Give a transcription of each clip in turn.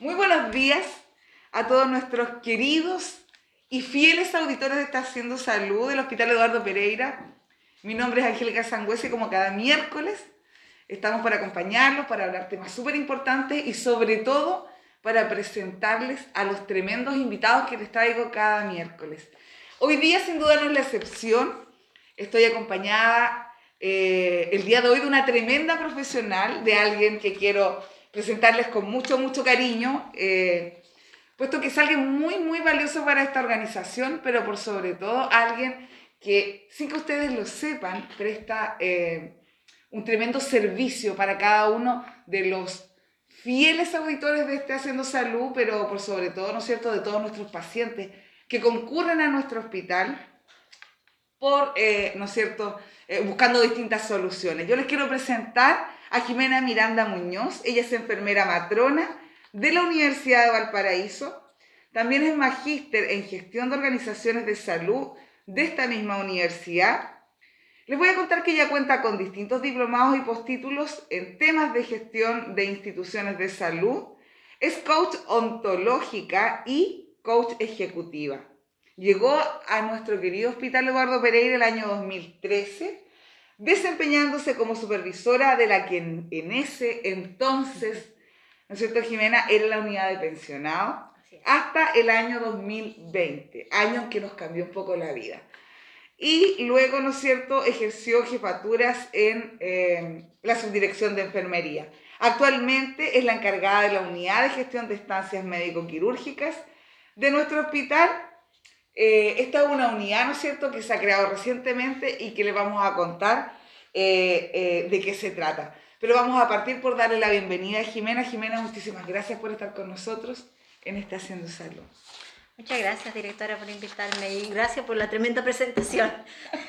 Muy buenos días a todos nuestros queridos y fieles auditores de Está Haciendo Salud del Hospital Eduardo Pereira. Mi nombre es Angélica Sangüese, como cada miércoles estamos para acompañarlos, para hablar temas súper importantes y sobre todo para presentarles a los tremendos invitados que les traigo cada miércoles. Hoy día sin duda no es la excepción. Estoy acompañada eh, el día de hoy de una tremenda profesional, de alguien que quiero presentarles con mucho, mucho cariño, eh, puesto que es alguien muy, muy valioso para esta organización, pero por sobre todo alguien que, sin que ustedes lo sepan, presta eh, un tremendo servicio para cada uno de los fieles auditores de este Haciendo Salud, pero por sobre todo, ¿no es cierto?, de todos nuestros pacientes que concurren a nuestro hospital por, eh, ¿no es cierto?, buscando distintas soluciones. Yo les quiero presentar a Jimena Miranda Muñoz. Ella es enfermera matrona de la Universidad de Valparaíso. También es magíster en gestión de organizaciones de salud de esta misma universidad. Les voy a contar que ella cuenta con distintos diplomados y postítulos en temas de gestión de instituciones de salud. Es coach ontológica y coach ejecutiva. Llegó a nuestro querido Hospital Eduardo Pereira el año 2013 desempeñándose como supervisora de la que en, ese entonces, ¿no es cierto, Jimena? Era la unidad de pensionado, hasta el año 2020, año que nos cambió un poco la vida. Y luego, ¿no es cierto?, ejerció jefaturas en eh, la subdirección de enfermería. Actualmente es la encargada de la unidad de gestión de estancias médico-quirúrgicas de nuestro hospital eh, esta es una unidad, ¿no es cierto?, que se ha creado recientemente y que le vamos a contar eh, eh, de qué se trata. Pero vamos a partir por darle la bienvenida a Jimena. Jimena, muchísimas gracias por estar con nosotros en este Haciendo Salud. Muchas gracias, directora, por invitarme y gracias por la tremenda presentación.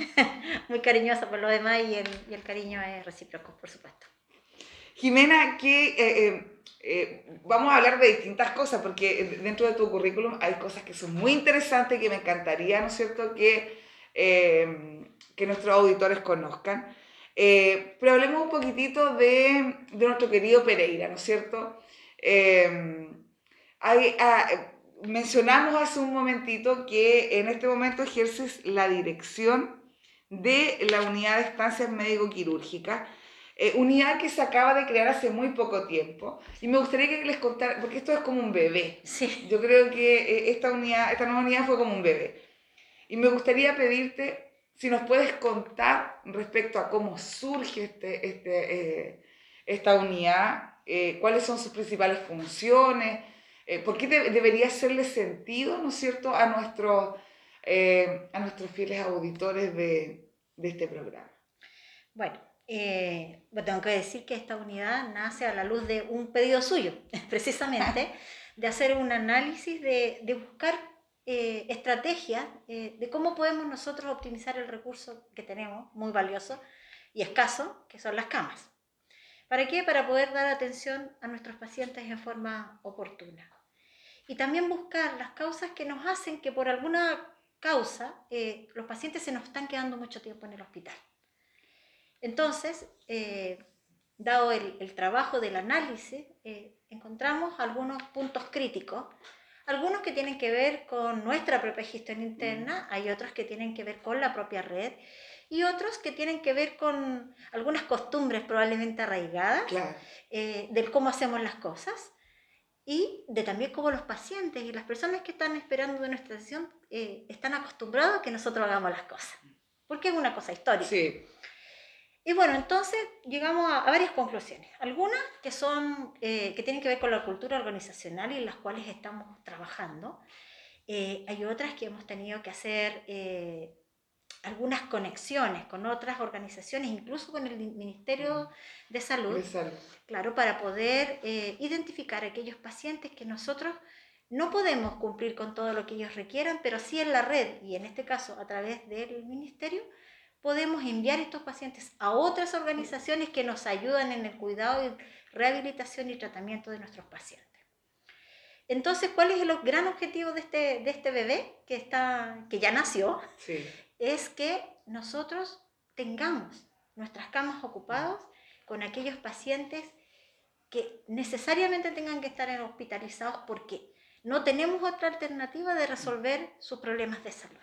Muy cariñosa por lo demás y el, y el cariño es recíproco, por supuesto. Jimena, que eh, vamos a hablar de distintas cosas, porque dentro de tu currículum hay cosas que son muy interesantes que me encantaría, ¿no es cierto?, que, eh, que nuestros auditores conozcan. Eh, pero hablemos un poquitito de, de, nuestro querido Pereira, ¿no es cierto? Hay, ah, mencionamos hace un momentito que en este momento ejerces la dirección de la unidad de estancias médico-quirúrgicas eh, unidad que se acaba de crear hace muy poco tiempo. Y me gustaría que les contara, porque esto es como un bebé. Sí. Yo creo que eh, esta, unidad, esta nueva unidad fue como un bebé. Y me gustaría pedirte si nos puedes contar respecto a cómo surge este, este, eh, esta unidad, cuáles son sus principales funciones, por qué debería hacerle sentido, ¿no es cierto?, a, nuestro, a nuestros fieles auditores de, de este programa. Bueno, eh, tengo que decir que esta unidad nace a la luz de un pedido suyo, precisamente, de hacer un análisis, de, de buscar eh, estrategias eh, de cómo podemos nosotros optimizar el recurso que tenemos, muy valioso y escaso, que son las camas. ¿Para qué? Para poder dar atención a nuestros pacientes en forma oportuna. Y también buscar las causas que nos hacen que por alguna causa eh, los pacientes se nos están quedando mucho tiempo en el hospital. Entonces, eh, dado el, trabajo del análisis, eh, encontramos algunos puntos críticos, algunos que tienen que ver con nuestra propia gestión interna, mm. hay otros que tienen que ver con la propia red y otros que tienen que ver con algunas costumbres probablemente arraigadas eh, del cómo hacemos las cosas y de también cómo los pacientes y las personas que están esperando de nuestra sesión están acostumbrados a que nosotros hagamos las cosas, porque es una cosa histórica. Sí. Y bueno, entonces llegamos a, varias conclusiones. Algunas que, son, eh, que tienen que ver con la cultura organizacional y en las cuales estamos trabajando. Eh, hay otras que hemos tenido que hacer eh, algunas conexiones con otras organizaciones, incluso con el Ministerio de Salud, de Salud. claro, para poder identificar aquellos pacientes que nosotros no podemos cumplir con todo lo que ellos requieran, pero sí en la red y en este caso a través del Ministerio podemos enviar estos pacientes a otras organizaciones que nos ayudan en el cuidado y rehabilitación y tratamiento de nuestros pacientes. Entonces, ¿cuál es el gran objetivo de este, de este bebé que, está, que ya nació? Es que nosotros tengamos nuestras camas ocupadas con aquellos pacientes que necesariamente tengan que estar hospitalizados porque no tenemos otra alternativa de resolver sus problemas de salud.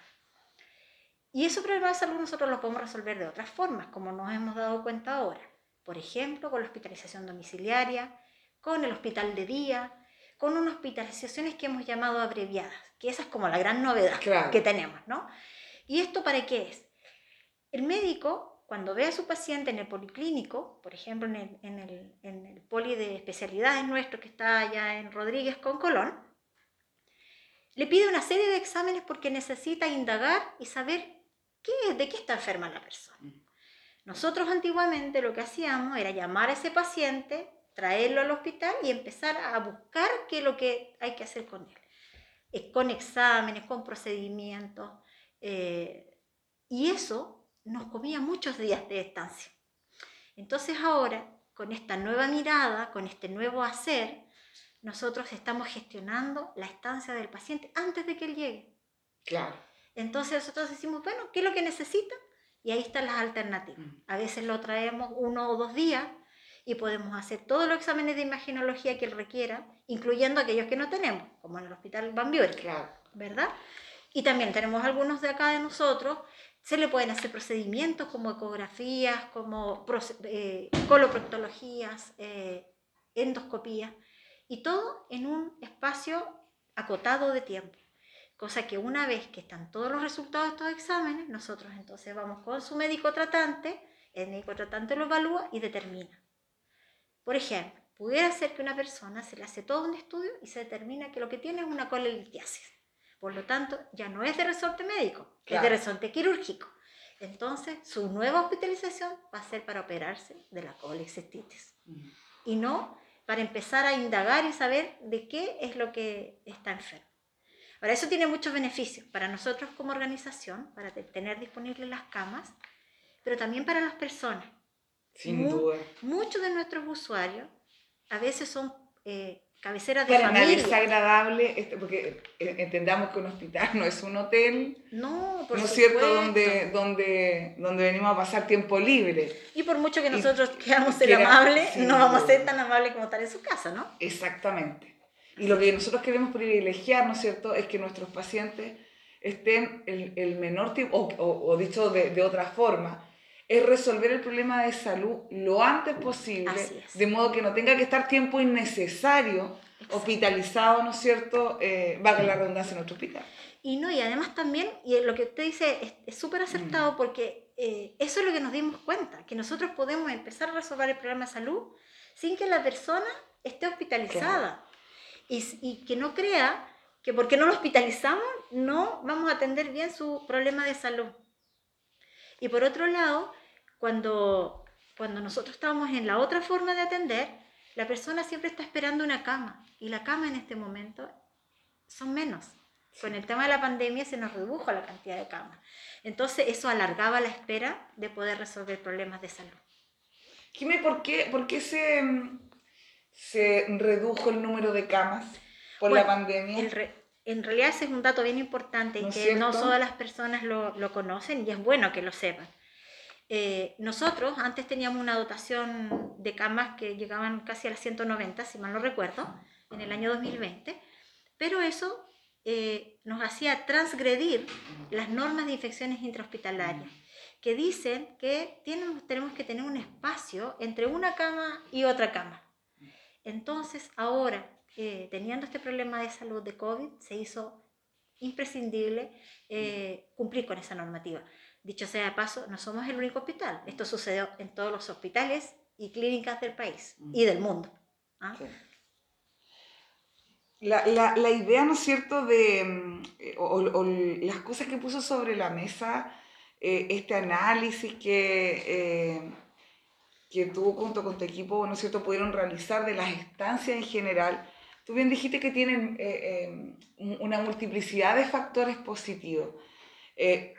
Y esos problemas de salud nosotros los podemos resolver de otras formas, como nos hemos dado cuenta ahora. Por ejemplo, con la hospitalización domiciliaria, con el hospital de día, con unas hospitalizaciones que hemos llamado abreviadas, que esa es como la gran novedad que tenemos, ¿no? ¿Y esto para qué es? El médico, cuando ve a su paciente en el policlínico, por ejemplo, en el, en el, en el poli de especialidades nuestro que está allá en Rodríguez con Colón, le pide una serie de exámenes porque necesita indagar y saber qué, de qué está enferma la persona. Mm. Nosotros antiguamente lo que hacíamos era llamar a ese paciente, traerlo al hospital y empezar a buscar qué es lo que hay que hacer con él. Eh, con exámenes, con procedimientos. Eh, y eso nos comía muchos días de estancia. Entonces ahora, con esta nueva mirada, con este nuevo hacer, nosotros estamos gestionando la estancia del paciente antes de que él llegue. Claro. Entonces nosotros decimos, bueno, ¿qué es lo que necesita? Y ahí están las alternativas. A veces lo traemos uno o dos días y podemos hacer todos los exámenes de imaginología que él requiera, incluyendo aquellos que no tenemos, como en el Hospital Van Buren, ¿verdad? Y también tenemos algunos de acá de nosotros, se le pueden hacer procedimientos como ecografías, como eh, coloproctologías, eh, endoscopías, y todo en un espacio acotado de tiempo. Cosa que una vez que están todos los resultados de estos exámenes, nosotros entonces vamos con su médico tratante, el médico tratante lo evalúa y determina por ejemplo, pudiera ser que una persona se le hace todo un estudio y se determina que lo que tiene es una colelitiasis. Por lo tanto, ya no es de resorte médico, es de resorte quirúrgico. Entonces, su nueva hospitalización va a ser para operarse de la colexistitis. Y no para empezar a indagar y saber de qué es lo que está enfermo. Ahora, eso tiene muchos beneficios para nosotros como organización, para tener disponibles las camas, pero también para las personas. Sin duda. Muchos de nuestros usuarios a veces son eh, cabeceras de Para familia. nadie es agradable, este, porque eh, entendamos que un hospital no es un hotel. No, por ¿No es cierto? Donde, donde, donde venimos a pasar tiempo libre. Y por mucho que nosotros queramos ser amables, no vamos a ser tan amables como estar en su casa, ¿no? Exactamente. Y lo que nosotros queremos privilegiar, ¿no es cierto?, es que nuestros pacientes estén el, el menor tiempo, o, o, o dicho de, de otra forma, es resolver el problema de salud lo antes posible, de modo que no tenga que estar tiempo innecesario hospitalizado, ¿no es cierto? Eh, valga la redundancia en nuestro hospital. Y no, y además también, y lo que usted dice es súper acertado mm. porque eh, eso es lo que nos dimos cuenta, que nosotros podemos empezar a resolver el problema de salud sin que la persona esté hospitalizada y, y que no crea que porque no lo hospitalizamos no vamos a atender bien su problema de salud. Y por otro lado, cuando, cuando nosotros estamos en la otra forma de atender, la persona siempre está esperando una cama y la cama en este momento son menos. Con el tema de la pandemia se nos redujo la cantidad de camas. Entonces eso alargaba la espera de poder resolver problemas de salud. Dime, ¿por qué, por qué se, se redujo el número de camas por la pandemia? en realidad ese es un dato bien importante y que no todas las personas lo, lo, conocen y es bueno que lo sepan. Eh, nosotros antes teníamos una dotación de camas que llegaban casi a las 190, si mal no recuerdo, en el año 2020, pero eso eh, nos hacía transgredir las normas de infecciones intrahospitalarias, que dicen que tenemos, tenemos que tener un espacio entre una cama y otra cama. Entonces, ahora eh, teniendo este problema de salud de COVID, se hizo imprescindible eh, cumplir con esa normativa. Dicho sea de paso, no somos el único hospital. Esto sucedió en todos los hospitales y clínicas del país y del mundo. ¿ah? La, la, la, idea, ¿no es cierto?, de mm, eh, o, o, las cosas que puso sobre la mesa este análisis que, que tú junto con tu equipo, ¿no es cierto?, pudieron realizar de las estancias en general, Tú bien dijiste que tienen eh, eh, una multiplicidad de factores positivos. Eh,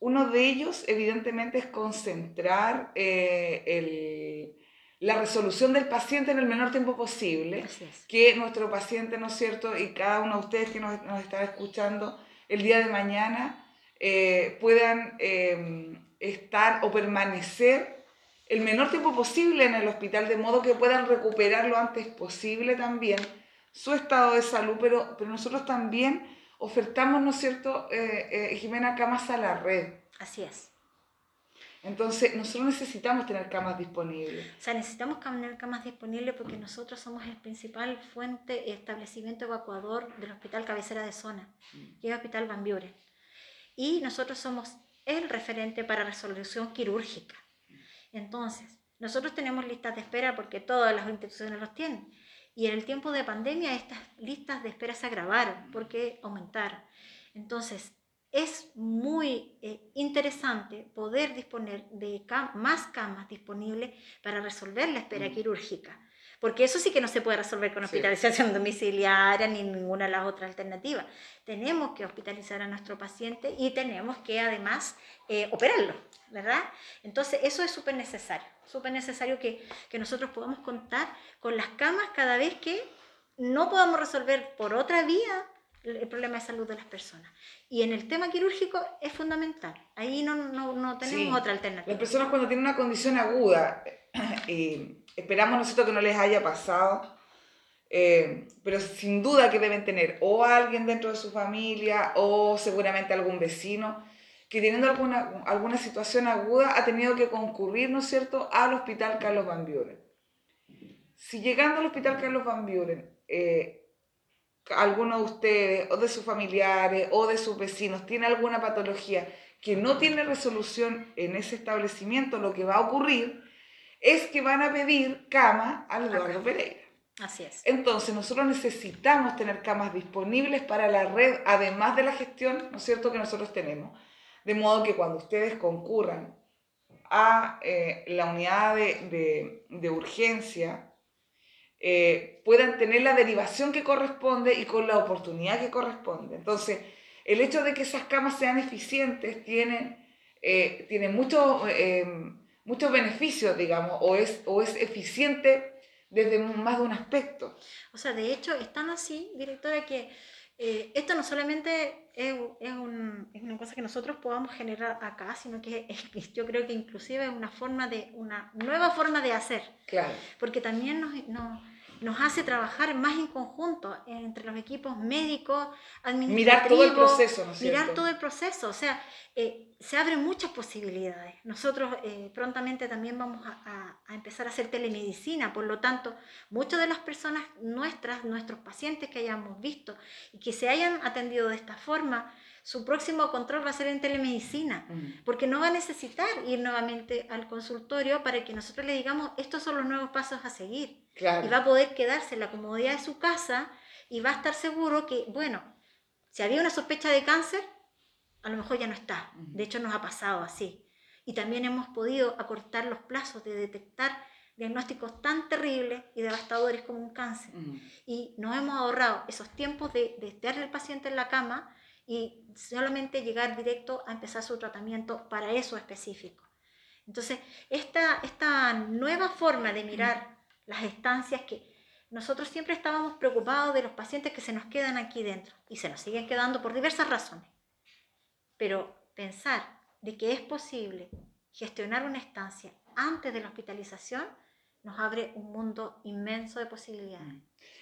uno de ellos, evidentemente, es concentrar el, la resolución del paciente en el menor tiempo posible. Que nuestro paciente, ¿no es cierto? Y cada uno de ustedes que nos, nos está escuchando el día de mañana puedan estar o permanecer el menor tiempo posible en el hospital, de modo que puedan recuperar lo antes posible también su estado de salud, pero, pero nosotros también ofertamos, ¿no es cierto, eh, eh, Jimena, camas a la red. Así es. Entonces, nosotros necesitamos tener camas disponibles. O sea, necesitamos tener camas disponibles porque nosotros somos el principal fuente, establecimiento evacuador del Hospital Cabecera de Zona, que es el Hospital Van Buren. Y nosotros somos el referente para resolución quirúrgica. Entonces, nosotros tenemos listas de espera porque todas las instituciones los tienen. Y en el tiempo de pandemia estas listas de espera se agravaron porque aumentaron. Entonces, es muy eh, interesante poder disponer de más camas disponibles para resolver la espera mm. quirúrgica. Porque eso sí que no se puede resolver con hospitalización domiciliaria ni ninguna de las otras alternativas. Tenemos que hospitalizar a nuestro paciente y tenemos que además eh, operarlo, ¿verdad? Entonces eso es súper necesario, súper necesario que, que nosotros podamos contar con las camas cada vez que no podamos resolver por otra vía el problema de salud de las personas. Y en el tema quirúrgico es fundamental. Ahí no, no, no tenemos otra alternativa. Las personas cuando tienen una condición aguda, eh, esperamos nosotros que no les haya pasado, eh, pero sin duda que deben tener o alguien dentro de su familia o seguramente algún vecino que teniendo alguna, alguna situación aguda ha tenido que concurrir, ¿no es cierto?, al Hospital Carlos Van Buren. Si llegando al Hospital Carlos Van Buren, eh, alguno de ustedes o de sus familiares o de sus vecinos tiene alguna patología que no tiene resolución en ese establecimiento, lo que va a ocurrir es que van a pedir cama al Eduardo Pereira. Así es. Entonces, nosotros necesitamos tener camas disponibles para la red, además de la gestión, ¿no es cierto?, que nosotros tenemos. De modo que cuando ustedes concurran a eh, la unidad de, de urgencia, eh, puedan tener la derivación que corresponde y con la oportunidad que corresponde. Entonces, el hecho de que esas camas sean eficientes tiene, eh, tiene muchos eh, muchos beneficios, digamos, o es, o es eficiente desde más de un aspecto. O sea, de hecho, están así, directora, que esto no solamente es, es, un, es, una cosa que nosotros podamos generar acá, sino que es, yo creo que inclusive es una forma de, una nueva forma de hacer. Claro. Porque también nos, nos nos hace trabajar más en conjunto entre los equipos médicos, administrativos. Mirar todo el proceso, ¿no es Mirar todo el proceso, o sea, eh, se abren muchas posibilidades. Nosotros eh, prontamente también vamos a, a, empezar a hacer telemedicina, por lo tanto, muchas de las personas nuestras, nuestros pacientes que hayamos visto y que se hayan atendido de esta forma, su próximo control va a ser en telemedicina, mm. porque no va a necesitar ir nuevamente al consultorio para que nosotros le digamos, estos son los nuevos pasos a seguir. Y va a poder quedarse en la comodidad de su casa y va a estar seguro que, bueno, si había una sospecha de cáncer, a lo mejor ya no está. De hecho, nos ha pasado así. Y también hemos podido acortar los plazos de detectar diagnósticos tan terribles y devastadores como un cáncer. Y nos hemos ahorrado esos tiempos de, de estar el paciente en la cama y solamente llegar directo a empezar su tratamiento para eso específico. Entonces, esta, esta nueva forma de mirar las estancias que nosotros siempre estábamos preocupados de los pacientes que se nos quedan aquí dentro y se nos siguen quedando por diversas razones. Pero pensar de que es posible gestionar una estancia antes de la hospitalización nos abre un mundo inmenso de posibilidades.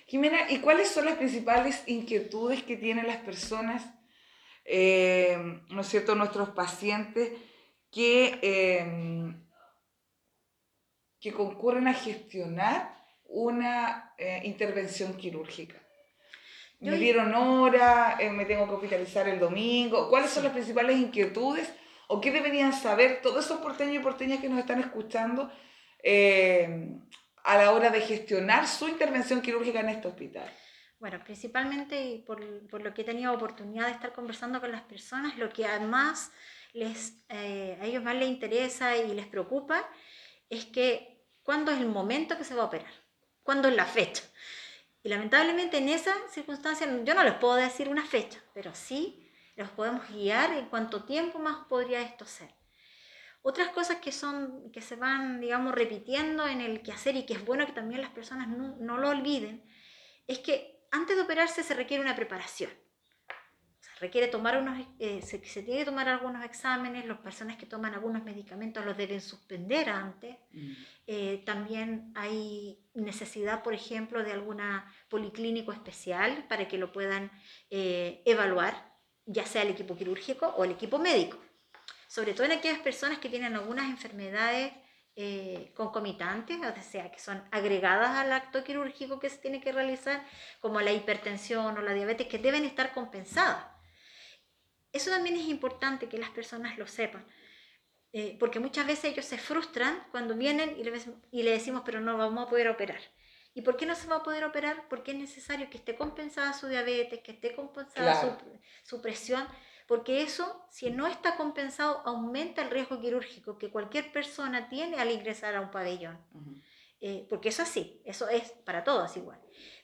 Jimena, ¿y cuáles son las principales inquietudes que tienen las personas eh, ¿no es cierto?, nuestros pacientes que, eh, concurren a gestionar una eh, intervención quirúrgica. Me dieron hora, me tengo que hospitalizar el domingo. ¿Cuáles son las principales inquietudes o qué deberían saber todos esos porteños y porteñas que nos están escuchando a la hora de gestionar su intervención quirúrgica en este hospital? Bueno, principalmente por, por, lo que he tenido oportunidad de estar conversando con las personas, lo que además les, eh, a ellos más les interesa y les preocupa es que cuándo es el momento que se va a operar, cuándo es la fecha. Y lamentablemente en esa circunstancia yo no les puedo decir una fecha, pero sí los podemos guiar en cuánto tiempo más podría esto ser. Otras cosas que, son, que se van, digamos, repitiendo en el quehacer y que es bueno que también las personas no lo olviden, es que antes de operarse se requiere una preparación. Requiere tomar unos, eh, se, se, tiene que tomar algunos exámenes, las personas que toman algunos medicamentos los deben suspender antes. Mm. Eh, también hay necesidad, por ejemplo, de alguna policlínico especial para que lo puedan eh, evaluar, ya sea el equipo quirúrgico o el equipo médico. Sobre todo en aquellas personas que tienen algunas enfermedades concomitantes, o sea, que son agregadas al acto quirúrgico que se tiene que realizar, como la hipertensión o la diabetes, que deben estar compensadas. Eso también es importante que las personas lo sepan, eh, porque muchas veces ellos se frustran cuando vienen y le, y le decimos, pero no vamos a poder operar. ¿Y por qué no se va a poder operar? Porque es necesario que esté compensada su diabetes, que esté compensada su, su, presión, porque eso, si no está compensado, aumenta el riesgo quirúrgico que cualquier persona tiene al ingresar a un pabellón. Eh, porque eso sí, eso es para todos igual.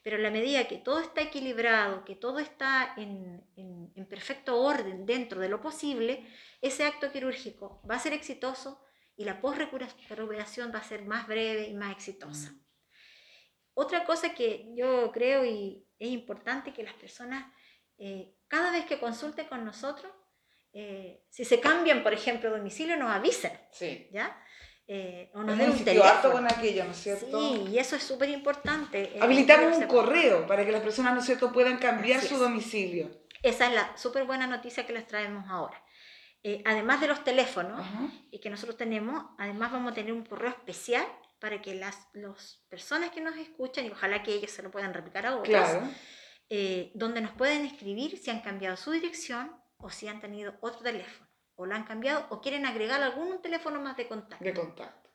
Pero en la medida que todo está equilibrado, que todo está en, en, perfecto orden dentro de lo posible, ese acto quirúrgico va a ser exitoso y la post-recuperación va a ser más breve y más exitosa. Mm. Otra cosa que yo creo y es importante que las personas, eh, cada vez que consulten con nosotros, eh, si se cambian, por ejemplo, domicilio, nos avisen. Sí. ¿ya? Eh, o nos den un teléfono. con aquello, ¿no es cierto? Sí, y eso es súper importante. Eh, Habilitamos un correo para que las personas, ¿no es cierto?, puedan cambiar su domicilio. Esa es la súper buena noticia que les traemos ahora. Eh, además de los teléfonos y que nosotros tenemos, además vamos a tener un correo especial para que las personas que nos escuchan, y ojalá que ellos se lo puedan replicar a otros, eh, donde nos pueden escribir si han cambiado su dirección o si han tenido otro teléfono o lo han cambiado o quieren agregar algún teléfono más de contacto. De contacto.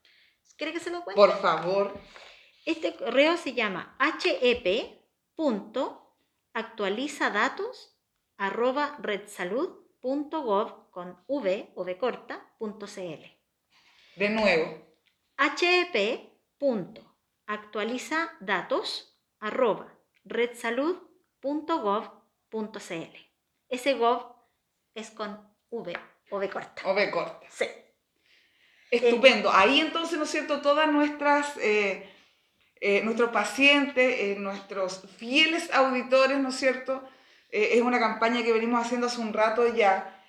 ¿Quiere que se lo cuente? Por favor. Este correo se llama hep.actualizadatos arroba redsalud.gov con v o v corta punto cl. De nuevo. hep.actualizadatos arroba redsalud.gov.cl. Ese gov es con v o B corta. O B corta. Sí. Estupendo. Ahí entonces, ¿no es cierto? Todas nuestras, eh, eh, nuestros pacientes, eh, nuestros fieles auditores, ¿no es cierto? es una campaña que venimos haciendo hace un rato ya.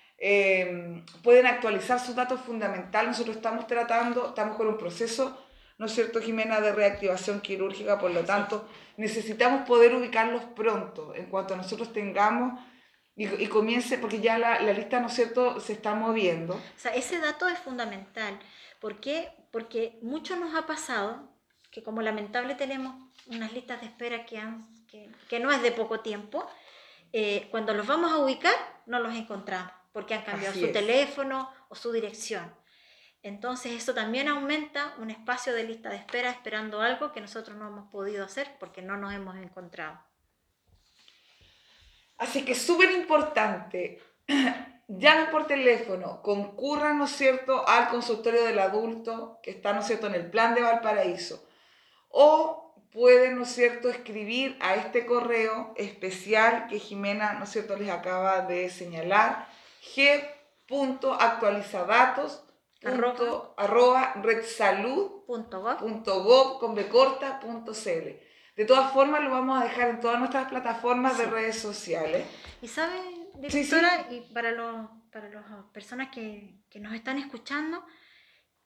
pueden actualizar sus datos fundamentales. Nosotros estamos tratando, estamos con un proceso, ¿no es cierto, Jimena, de reactivación quirúrgica, por lo tanto, necesitamos poder ubicarlos pronto. En cuanto nosotros tengamos y, comience, porque ya la, la, lista, ¿no es cierto?, se está moviendo. O sea, ese dato es fundamental. ¿Por qué? Porque mucho nos ha pasado que como lamentable tenemos unas listas de espera que, han, que, que no es de poco tiempo, eh, cuando los vamos a ubicar no los encontramos porque han cambiado su teléfono o su dirección. Entonces eso también aumenta un espacio de lista de espera esperando algo que nosotros no hemos podido hacer porque no nos hemos encontrado. Así que súper importante, llamen por teléfono, concurran, ¿no es cierto?, al consultorio del adulto que está, ¿no es cierto?, en el plan de Valparaíso. O pueden, ¿no es cierto?, escribir a este correo especial que Jimena, ¿no es cierto?, les acaba de señalar, g.actualizadatos arroba redsalud.gov con de todas formas, lo vamos a dejar en todas nuestras plataformas de redes sociales. Y saben, directora, y para, los, para las personas que, que nos están escuchando,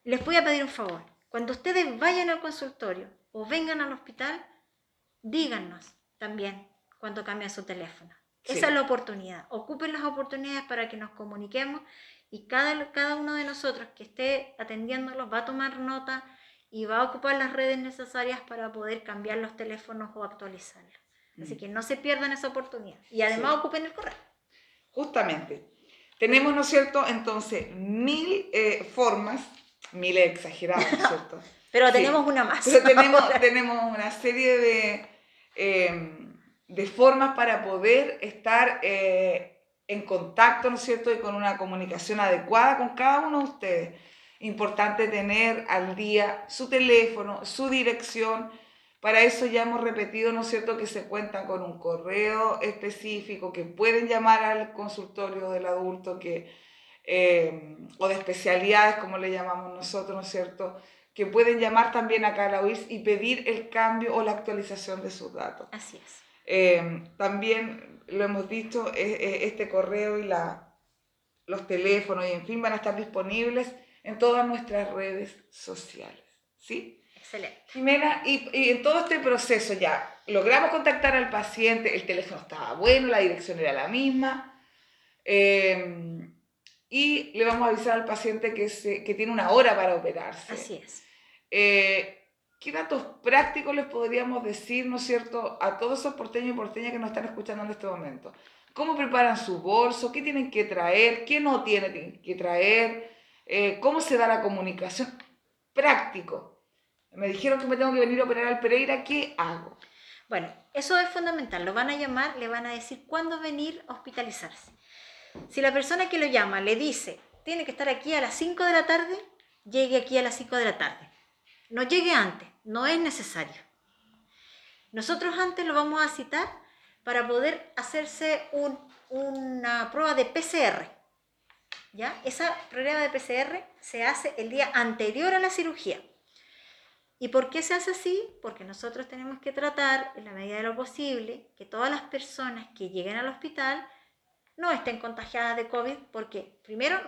les voy a pedir un favor. Cuando ustedes vayan al consultorio o vengan al hospital, díganos también cuando cambien su teléfono. Esa es la oportunidad. Ocupen las oportunidades para que nos comuniquemos y cada, cada uno de nosotros que esté atendiéndolos va a tomar nota y va a ocupar las redes necesarias para poder cambiar los teléfonos o actualizarlos. Así mm. que no se pierdan esa oportunidad. Y además ocupen el correo. Justamente. Tenemos, ¿no es cierto? Entonces, mil eh, formas, mil exageradas, ¿no es cierto? Pero tenemos una más. Pero tenemos, tenemos una serie de, em, de formas para poder estar eh, en contacto, ¿no es cierto? Y con una comunicación adecuada con cada uno de ustedes. Importante tener al día su teléfono, su dirección. Para eso ya hemos repetido, ¿no es cierto?, que se cuentan con un correo específico, que pueden llamar al consultorio del adulto, que, eh, o de especialidades, como le llamamos nosotros, ¿no es cierto?, que pueden llamar también a Carla y pedir el cambio o la actualización de sus datos. Así es. Eh, también lo hemos dicho, este correo y la, los teléfonos y en fin van a estar disponibles en todas nuestras redes sociales. ¿Sí? Excelente. Jimena, y, y, en todo este proceso ya logramos contactar al paciente, el teléfono estaba bueno, la dirección era la misma, eh, y le vamos a avisar al paciente que, se, que tiene una hora para operarse. Así es. Eh, ¿Qué datos prácticos les podríamos decir, ¿no es cierto?, a todos esos porteños y porteñas que nos están escuchando en este momento. ¿Cómo preparan su bolso? ¿Qué tienen que traer? ¿Qué no tienen que traer? Eh, ¿Cómo se da la comunicación? Práctico. Me dijeron que me tengo que venir a operar al Pereira, ¿qué hago? Bueno, eso es fundamental. Lo van a llamar, le van a decir cuándo venir a hospitalizarse. Si la persona que lo llama le dice, tiene que estar aquí a las 5 de la tarde, llegue aquí a las 5 de la tarde. No llegue antes, no es necesario. Nosotros antes lo vamos a citar para poder hacerse una prueba de PCR. ¿Ya? Esa prueba de PCR se hace el día anterior a la cirugía. ¿Y por qué se hace así? Porque nosotros tenemos que tratar, en la medida de lo posible, que todas las personas que lleguen al hospital no estén contagiadas de COVID, porque primero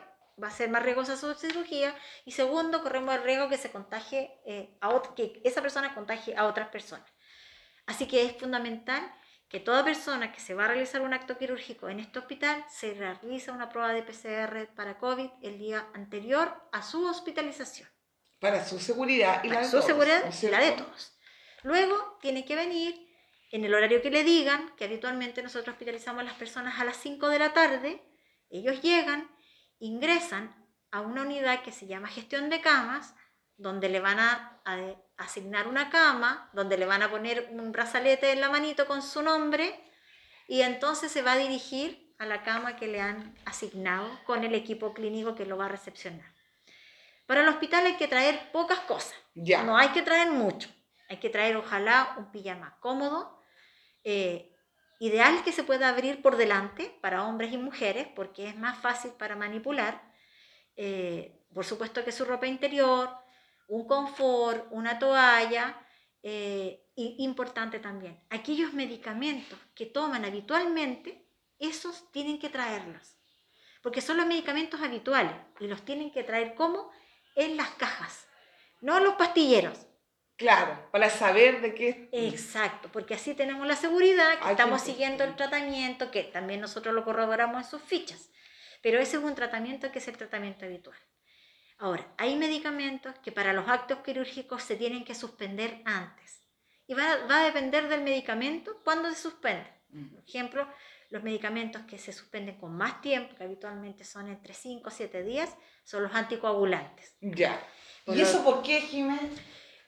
va a ser más riesgosa su cirugía y segundo, corremos el riesgo que eh, que esa persona contagie a otras personas. Así que es fundamental que toda persona que se va a realizar un acto quirúrgico en este hospital se realice una prueba de PCR para COVID el día anterior a su hospitalización. Para su seguridad y la de su seguridad y la de todos. Luego tiene que venir en el horario que le digan, que habitualmente nosotros hospitalizamos a las personas a las 5 de la tarde, ellos llegan, ingresan a una unidad que se llama gestión de camas, donde le van a, asignar una cama, donde le van a poner un brazalete en la manito con su nombre, y entonces se va a dirigir a la cama que le han asignado con el equipo clínico que lo va a recepcionar. Para el hospital hay que traer pocas cosas, ya. no hay que traer mucho. Hay que traer ojalá un pijama cómodo, eh, ideal que se pueda abrir por delante para hombres y mujeres porque es más fácil para manipular. Eh, por supuesto que su ropa interior, un confort, una toalla, eh, y importante también, aquellos medicamentos que toman habitualmente, esos tienen que traerlos, porque son los medicamentos habituales y los tienen que traer como en las cajas, no los pastilleros. Claro, para saber de qué. Exacto, porque así tenemos la seguridad, que estamos siguiendo el tratamiento, que también nosotros lo corroboramos en sus fichas. Pero ese es un tratamiento que es el tratamiento habitual. Ahora, hay medicamentos que para los actos quirúrgicos se tienen que suspender antes. Y va, va a depender del medicamento cuándo se suspende. Por ejemplo, los medicamentos que se suspenden con más tiempo, que habitualmente son entre 5 o 7 días, son los anticoagulantes. Ya. ¿Y eso por qué, Jiménez?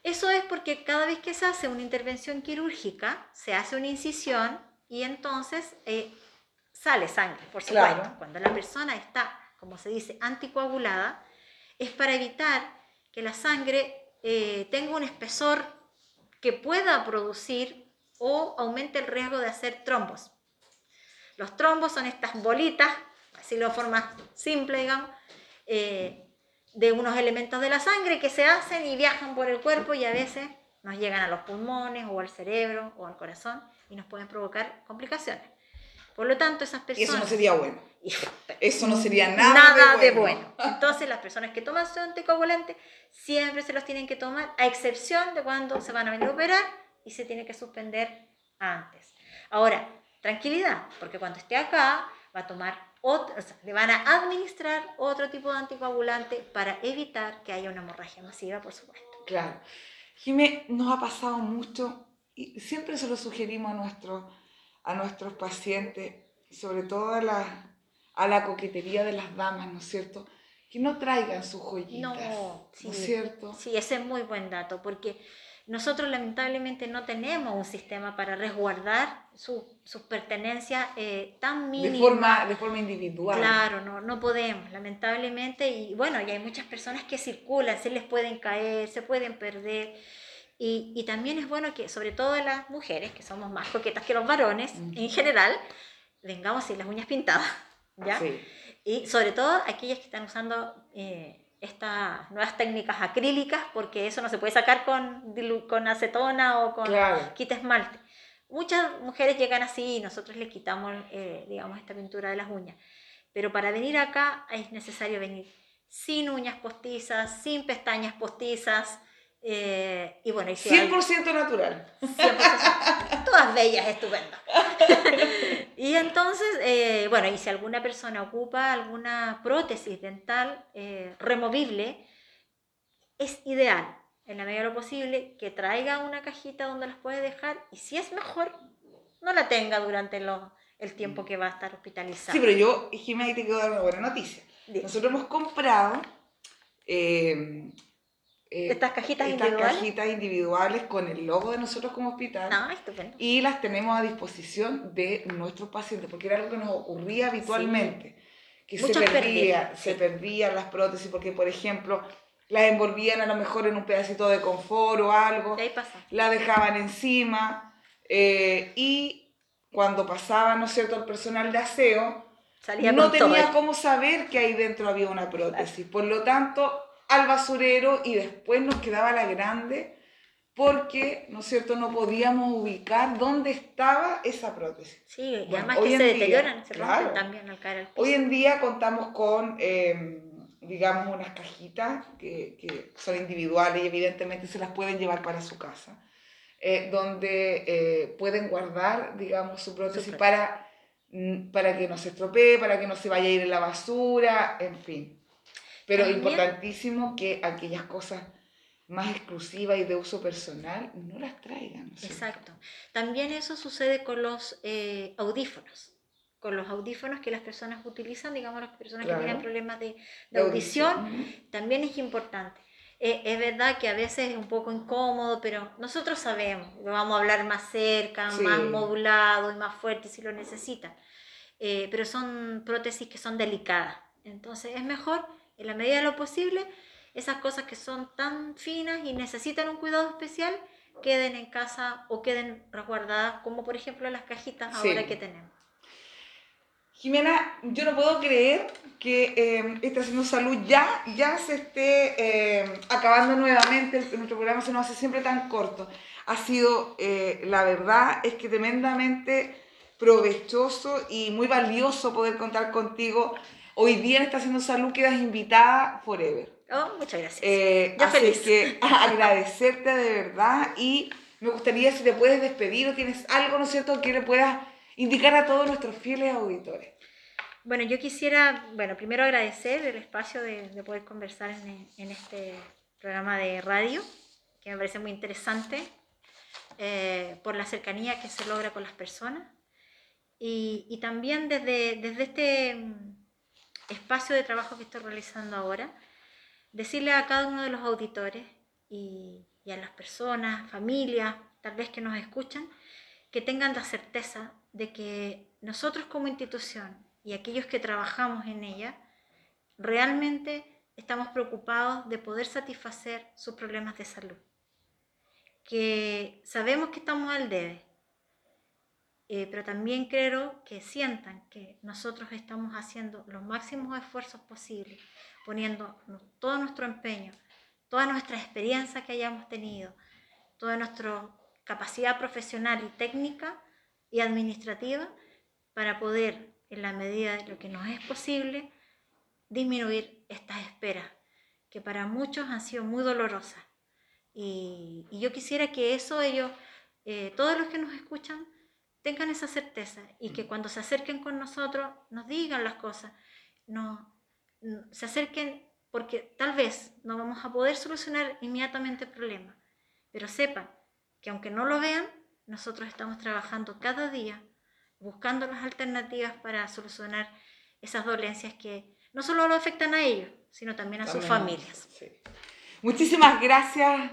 Eso es porque cada vez que se hace una intervención quirúrgica, se hace una incisión y entonces eh, sale sangre, por supuesto. Cuando la persona está, como se dice, anticoagulada, es para evitar que la sangre eh, tenga un espesor que pueda producir o aumente el riesgo de hacer trombos. Los trombos son estas bolitas, así lo forma simple, digamos, eh, de unos elementos de la sangre que se hacen y viajan por el cuerpo y a veces nos llegan a los pulmones o al cerebro o al corazón y nos pueden provocar complicaciones. Por lo tanto, esas personas... eso no sería bueno. Eso no sería nada, de, bueno. Entonces, las personas que toman su anticoagulante siempre se los tienen que tomar, a excepción de cuando se van a venir a operar y se tiene que suspender antes. Ahora, tranquilidad, porque cuando esté acá va a tomar le van a administrar otro tipo de anticoagulante para evitar que haya una hemorragia masiva, por supuesto. Claro. Jimé, nos ha pasado mucho y siempre se lo sugerimos a, nuestro, a nuestros pacientes, sobre todo a la, a la coquetería de las damas, ¿no es cierto? Que no traigan sus joyitas, no, ¿no es cierto? Sí, ese es muy buen dato, porque nosotros lamentablemente no tenemos un sistema para resguardar sus pertenencias eh, tan mínimas. De forma, de forma individual. Claro, no, no podemos, lamentablemente. Y bueno, y hay muchas personas que circulan, se les pueden caer, se pueden perder. Y, y también es bueno que, sobre todo las mujeres, que somos más coquetas que los varones en general, vengamos sin las uñas pintadas. ¿ya? Sí. Y sobre todo aquellas que están usando... Eh, estas nuevas técnicas acrílicas, porque eso no se puede sacar con, con acetona o con quita esmalte. Muchas mujeres llegan así y nosotros les quitamos, eh, digamos, esta pintura de las uñas. Pero para venir acá es necesario venir sin uñas postizas, sin pestañas postizas. Eh, y bueno, y 100% natural. 100%, todas bellas, estupendas. y entonces, eh, bueno, y si alguna persona ocupa alguna prótesis dental eh, removible, es ideal, en la medida de lo posible, que traiga una cajita donde las puede dejar y si es mejor, no la tenga durante el tiempo que va a estar hospitalizada. Sí, pero yo, Jimena, te quiero dar una buena noticia. Nosotros hemos comprado eh, estas cajitas estas individuales. cajitas individuales con el logo de nosotros como hospital. Estupendo. Y las tenemos a disposición de nuestros pacientes, porque era algo que nos ocurría habitualmente. Que se perdía, se perdían las prótesis, porque por ejemplo, las envolvían a lo mejor en un pedacito de confort o algo, ahí pasa. la dejaban encima, eh, y cuando pasaba, ¿no es cierto?, el personal de aseo, no tenía cómo saber que ahí dentro había una prótesis. Por lo tanto, al basurero y después nos quedaba la grande porque, ¿no es cierto?, no podíamos ubicar dónde estaba esa prótesis. Sí, y además que se deterioran, se rompen también al caer al piso. Hoy en día contamos con, em, digamos, unas cajitas que, que, son individuales y evidentemente se las pueden llevar para su casa, eh, donde eh, pueden guardar, digamos, su prótesis para Mm, para que no se estropee, para que no se vaya a ir en la basura, en fin. Pero importantísimo que aquellas cosas más exclusivas y de uso personal no las traigan. Exacto. También eso sucede con los eh, audífonos. Con los audífonos que las personas utilizan, digamos, las personas que tienen problemas de, audición, también es importante. Eh, es verdad que a veces es un poco incómodo, pero nosotros sabemos, lo vamos a hablar más cerca, más modulado y más fuerte si lo necesitan. Eh, pero son prótesis que son delicadas. Entonces es mejor, en la medida de lo posible, esas cosas que son tan finas y necesitan un cuidado especial, queden en casa o queden resguardadas, como por ejemplo las cajitas ahora que tenemos. Jimena, yo no puedo creer que eh, esta Haciendo Salud ya, ya se esté eh, acabando nuevamente, nuestro programa se nos hace siempre tan corto. Ha sido, eh, la verdad, es que tremendamente provechoso y muy valioso poder contar contigo. Hoy día en Haciendo Salud quedas invitada forever. Oh, muchas gracias. Eh, ya feliz. que agradecerte de verdad y me gustaría si te puedes despedir o tienes algo, ¿no es cierto?, que le puedas indicar a todos nuestros fieles auditores. Bueno, yo quisiera, bueno, primero agradecer el espacio de, de poder conversar en, en, este programa de radio, que me parece muy interesante, eh, por la cercanía que se logra con las personas y, y también desde, desde este espacio de trabajo que estoy realizando ahora, decirle a cada uno de los auditores y, a las personas, familias, tal vez que nos escuchan, que tengan la certeza de que nosotros como institución y aquellos que trabajamos en ella, realmente estamos preocupados de poder satisfacer sus problemas de salud. Que sabemos que estamos al debe, eh, pero también creo que sientan que nosotros estamos haciendo los máximos esfuerzos posibles, poniendo todo nuestro empeño, toda nuestra experiencia que hayamos tenido, toda nuestra capacidad profesional y técnica y administrativa para poder, en la medida de lo que nos es posible, disminuir estas esperas, que para muchos han sido muy dolorosas. Y, yo quisiera que eso ellos, eh, todos los que nos escuchan, tengan esa certeza y que mm. cuando se acerquen con nosotros nos digan las cosas, no, se acerquen porque tal vez no vamos a poder solucionar inmediatamente el problema, pero sepan que aunque no lo vean, nosotros estamos trabajando cada día buscando las alternativas para solucionar esas dolencias que no solo lo afectan a ellos, sino también a sus familias. Muchísimas gracias,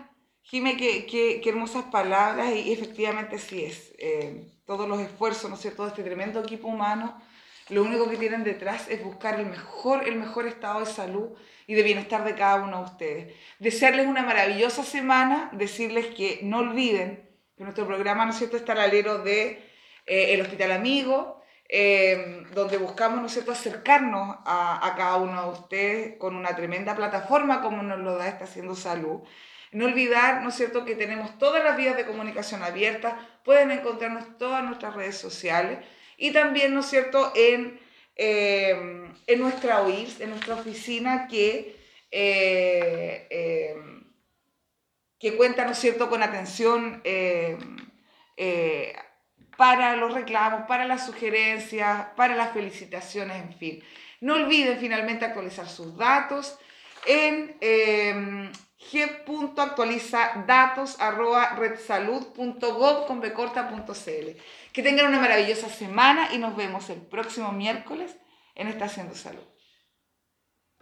Jime, qué, qué, hermosas palabras y efectivamente sí es. Eh, todos los esfuerzos, ¿no es cierto?, de este tremendo equipo humano, lo único que tienen detrás es buscar el mejor, el mejor estado de salud y de bienestar de cada uno de ustedes. Desearles una maravillosa semana, decirles que no olviden que nuestro programa, ¿no es cierto?, está al alero de eh, el Hospital Amigo, eh, donde buscamos, ¿no es cierto?, acercarnos a, a, cada uno de ustedes con una tremenda plataforma como nos lo da esta Haciendo Salud No olvidar, ¿no es cierto?, que tenemos todas las vías de comunicación abiertas, pueden encontrarnos en todas nuestras redes sociales y también, ¿no es cierto?, en, eh, en nuestra OIRS, en nuestra oficina que, eh, eh, que cuenta, ¿no es cierto?, con atención para los reclamos, para las sugerencias, para las felicitaciones, en fin. No olviden finalmente actualizar sus datos en eh, g.actualizadatos.redsalud.gov.cl. Que tengan una maravillosa semana y nos vemos el próximo miércoles en Estación de Salud.